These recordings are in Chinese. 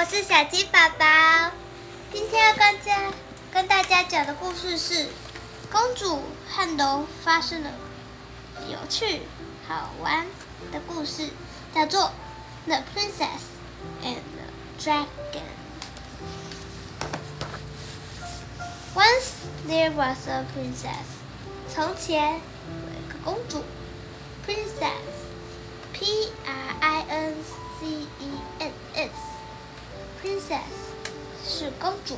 我是小鸡宝宝。今天要跟家跟大家讲的故事是公主和龙发生了有趣好玩的故事，叫做《The Princess and the Dragon》。Once there was a princess。从前有一个公主，princess，p r i n c e n s，princess 是公主。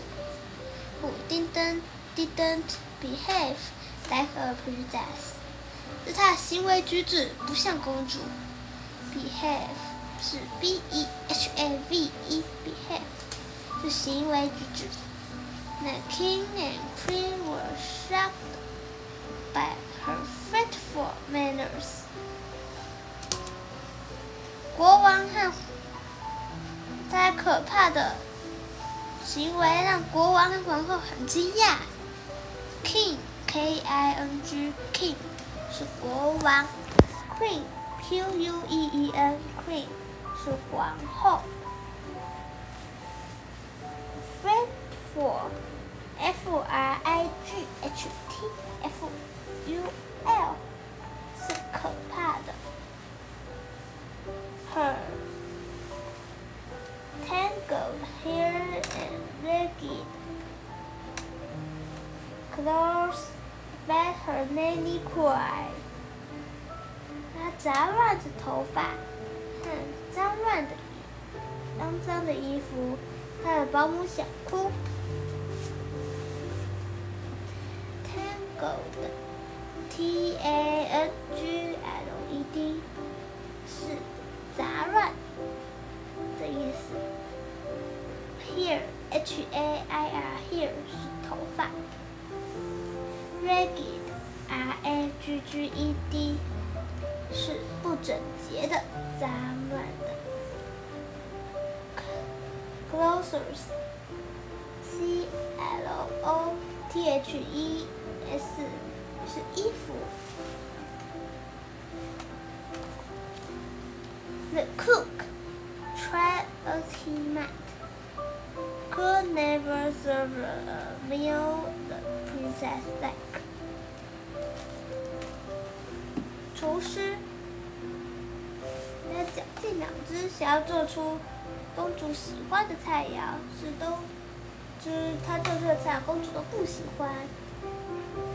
Who didn't didn't behave like a princess？是她的行为举止不像公主。Behave 是 b e h a v e，behave 是行为举止。The king and queen were shocked by her fretful manners. 国王和 他可怕的行为让国王和皇后很惊讶。King K I N G King 是国王，Queen Q U E E N Queen 是皇后。Fretful F R I G H T F U L 是可怕的。Her tangled hair and ragged clothes made her nearly cry. 她杂乱的头发很脏乱的脏脏的衣服，她的保姆想哭。Tangled，T A N G L E D 是杂乱的意思。Hair H A I R hair 是头发。Ragged R A G G E D 是不整洁的、脏乱的。Clothes C L O T H E S 是衣服。The cook tried as he might, could never serve a meal the princess like 厨师要绞尽脑汁，想要做出公主喜欢的菜肴，是都，就是他做出的菜，公主都不喜欢。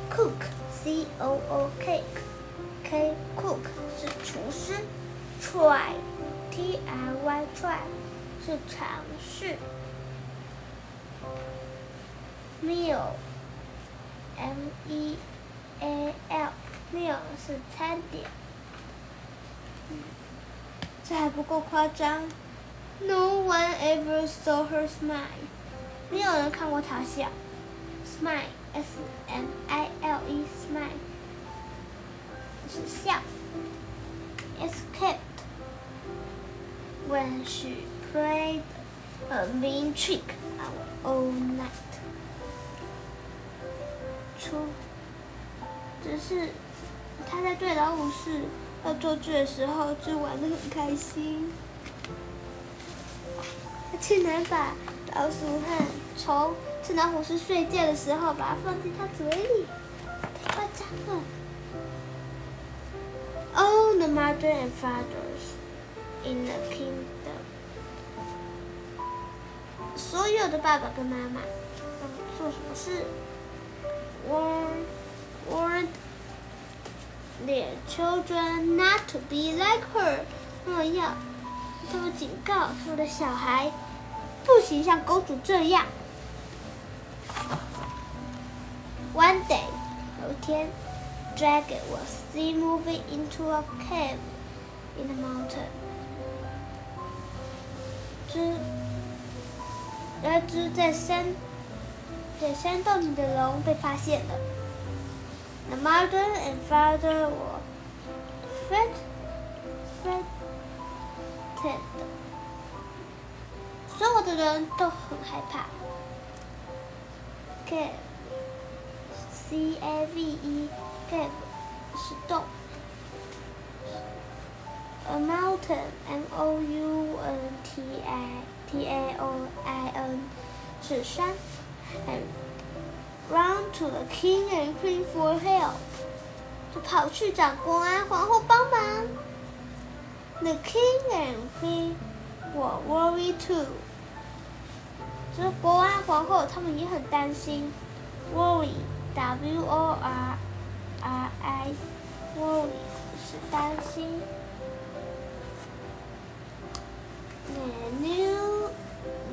Cook C O O K K cook 是厨师，try T R Y try 是尝试 ，meal M E A L meal 是餐点，这还不够夸张。No one ever saw her smile，没有人看过她笑。Smile S M I L E smile 是笑。Escaped when she played a mean trick all night。 出，只是他在对老虎是恶作剧的时候，就玩的很开心。他竟然把老鼠和虫趁老虎是睡觉的时候，把它放进它嘴里，太夸张了。All the mother and fathers in the kingdom，所有的爸爸跟妈妈做什么事 ？Warn warned their children not to be like her，他们要他们警告他们的小孩，不行像公主这样。One day，有一天，Dragon was seen moving into a cave in the mountain。只，那只在山 在山洞里的龙被发现了。The mother and father were fret frightened。所有的人都很害怕。Cave。C A V E cave 是洞，a mountain M O U N T I T A O I N 是山，and run to the king and queen for help，就跑去找国王皇后帮忙。The king and queen were worried too，就是国王皇后他们也很担心。Worry, W-O-R-R-I, worry 是担心。The new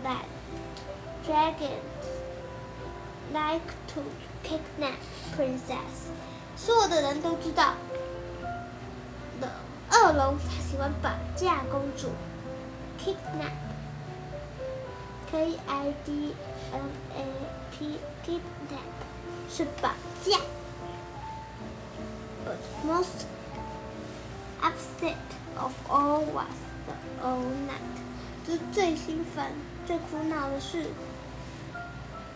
bad dragon. Like to kidnap princess。所有的人都知道的，恶龙他喜欢绑架公主。Kidnap，K I D N A P，kidnap 是绑架。But most upset of all was the old knight。就是最兴奋、最苦恼的是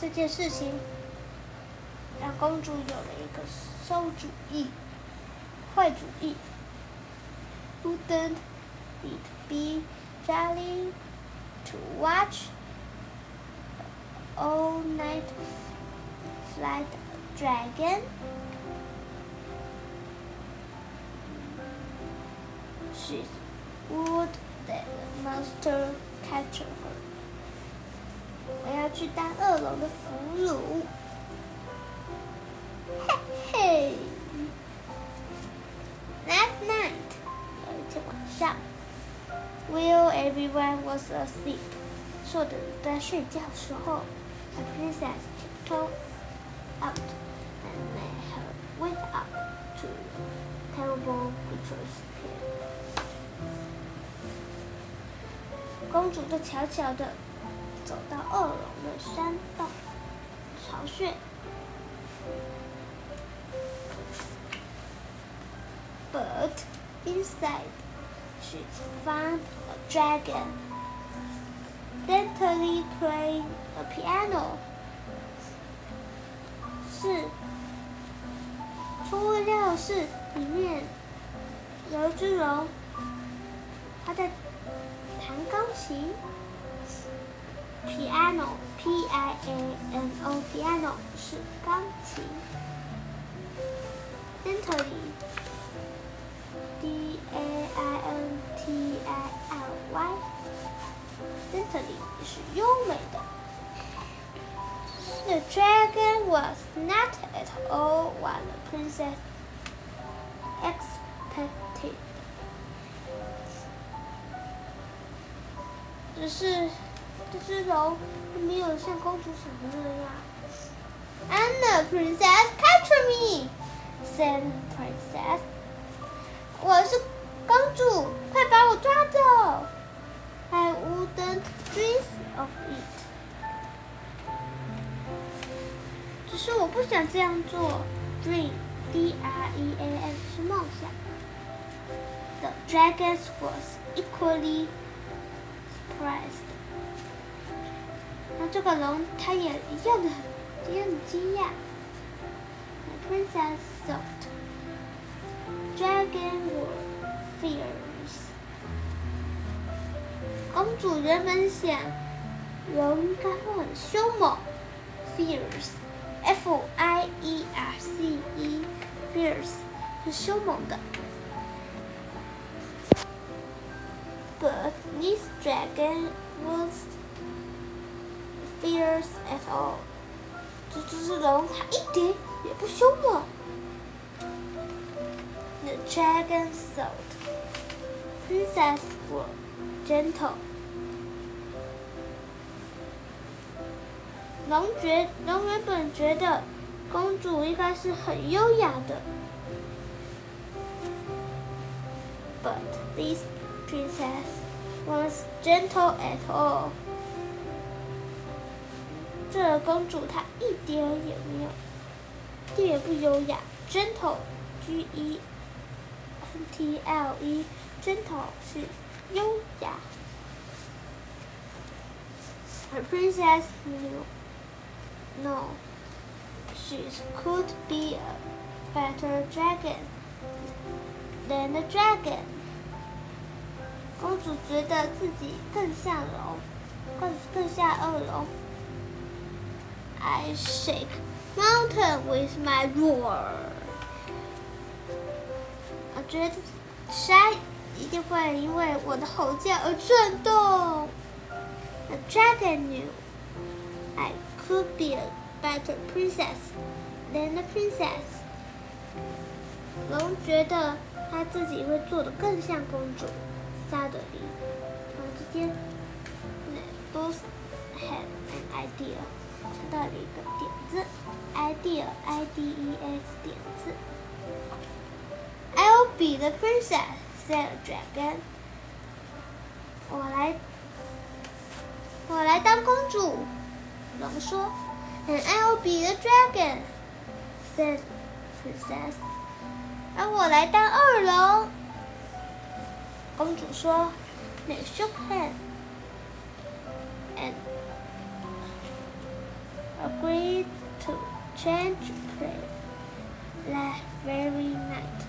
这件事情让公主有了一个馊主意、坏主意。Wouldn't it be jolly to watch all night fight a dragon? She would let the monster capture her. 我要去当恶龙的俘虏。嘿嘿。That night，有一天晚上，while everyone was asleep，所有的人都在睡觉的时候，a princess tiptoe out and made her way up to the terrible creature's。公主就悄悄的走到恶龙的山洞巢穴。But inside, she found a dragon daintily playing a piano. 是出乎料的是，里面有一只龙，它在弹钢琴。Piano，P I A N O，piano 是钢琴。Daintily。D A I N T I L Y。Daintily 是优美的。The dragon was not at all what the princess expected. 只是 这只龙没有像公主想的那样。And the princess capture me, said the princess. 我是公主，快把我抓走！I wouldn't dream of it. 只是我不想这样做。Dream, D-R-E-A-M 是梦想。The dragons was equally surprised. 那这个龙，它也一样的，一样的惊讶。The princess thought, dragon were fierce. 公主原本想，龙应该会很凶猛，fierce。F I E R C E，fierce 是凶猛的。But this dragon was fierce at all。这只龙它一点也不凶猛。The dragon thought princess were gentle。龙觉龙原本觉得公主应该是很优雅的，but this princess was gentle at all。 这公主她一点也没有，一点也不优雅。gentle，g e n t l e，gentle 是优雅。Her princess knew, no, she could be a better dragon than a dragon。公主觉得自己更像龙，更更像恶龙。I shake mountain with my roar。我觉得山一定会因为我的吼叫而震动。The dragon knew I could be a better princess than a princess。龙觉得他自己会做的更像公主。Suddenly，突然之间，both had an idea。 到了一个点子，idea，i d e s，点子。I'll be the princess，said a dragon。我来，我来当公主。龙说，And I'll be the dragon，said princess。而我来当二龙。公主说，They shook hands and change place that very night。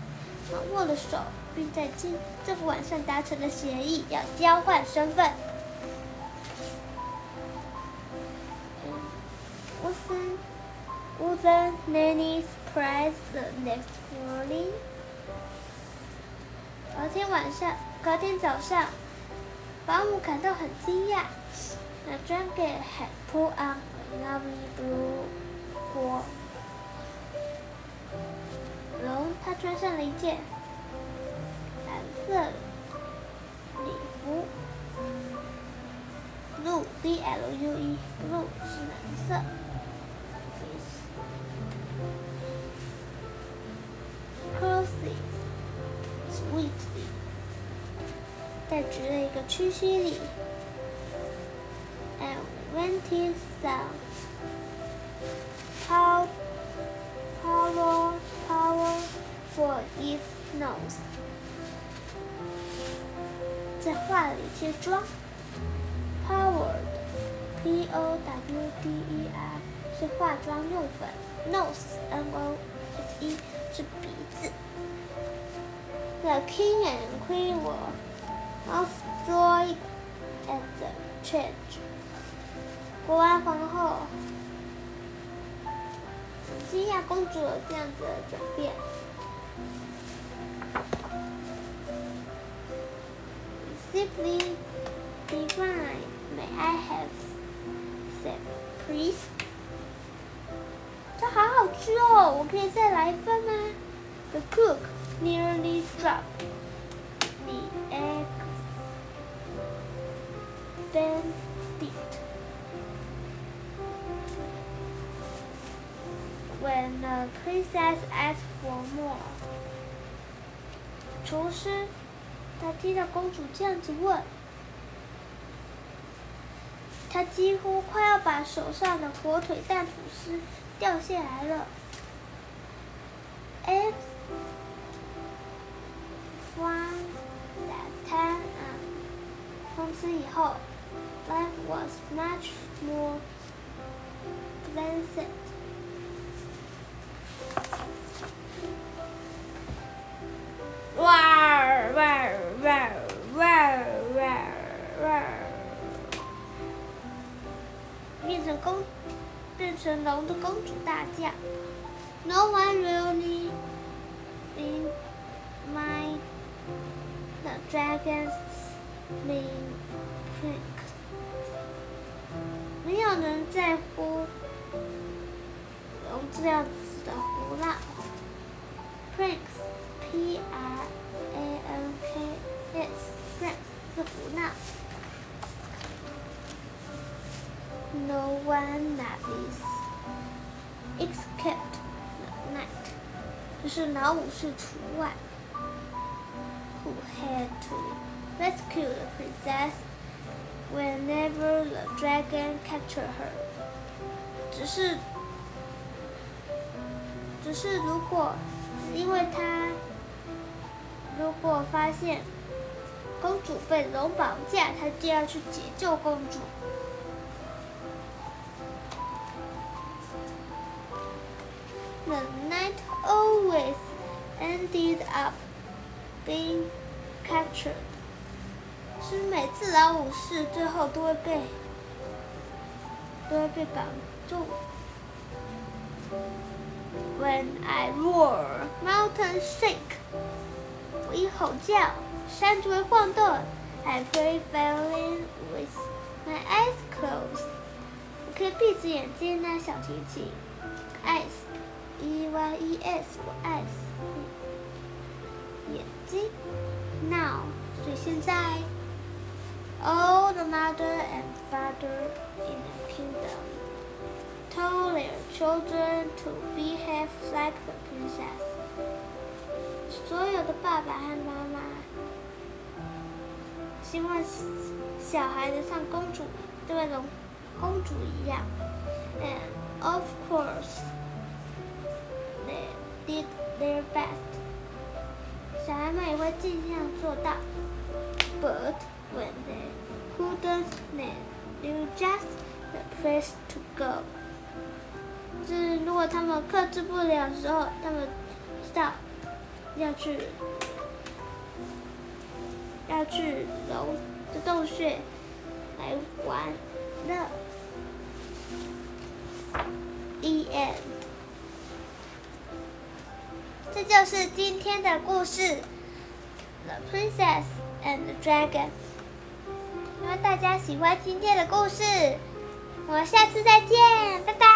握了手，并在今这个晚上达成了协议，要交换身份。Wasn't wasn't Nanny surprised the next morning？隔天晚上，隔天早上，保姆感到很惊讶。The dragon had put on lovely blue 锅。龙他穿上了一件蓝色礼服，blue b l u e blue 是蓝色。Percy sweetly 在织了一个屈膝礼。And went his son how power power for its nose，在画了一些妆。Powered，p o w d e r 是化妆用粉，nose，n o s e 是鼻子。The king and queen were most joy at the change。国王皇后 惊讶公主有这样子的转变。Simply divine, may I have said, please？这好好吃哦，我可以再来一份吗？The cook nearly dropped the eggs. Then When the princess asked for more，厨师他听到公主这样子问，他几乎快要把手上的火腿蛋吐司掉下来了。Eggs from that time 从此以后，life was much more pleasant。哇哇哇哇哇哇，变成公，变成龙的公主大叫：“No one really in my the dragons mean prince。”没有人在乎龙这样子的胡闹。Prince, P R A N K S, Prince 是胡闹。No one that is except the knight，就是老武士除外。Who had to rescue the princess whenever the dragon capture her。只是，只是如果 因为他如果发现公主被龙绑架，他就要去解救公主。The knight always ended up being captured。是每次老武士最后都会被都会被绑住。When I roar, mountains shake。我一吼叫，山就会晃动。I play violin with my eyes closed。我可以闭着眼睛拉小提琴。Eyes。E Y E S 我爱死眼睛。Now，所以现在，all the mother and father in the kingdom told their children to behave like the princess。所有的爸爸和妈妈希望小孩子像公主，对那种公主一样。And of course。did their best，小孩们也会尽量做到。But when they couldn't, they knew just the place to go。 他们克制不了的时候，他们知道要去要去龙的洞穴来玩的。E N。这就是今天的故事，《The Princess and the Dragon》。希望大家喜欢今天的故事，我们下次再见，拜拜。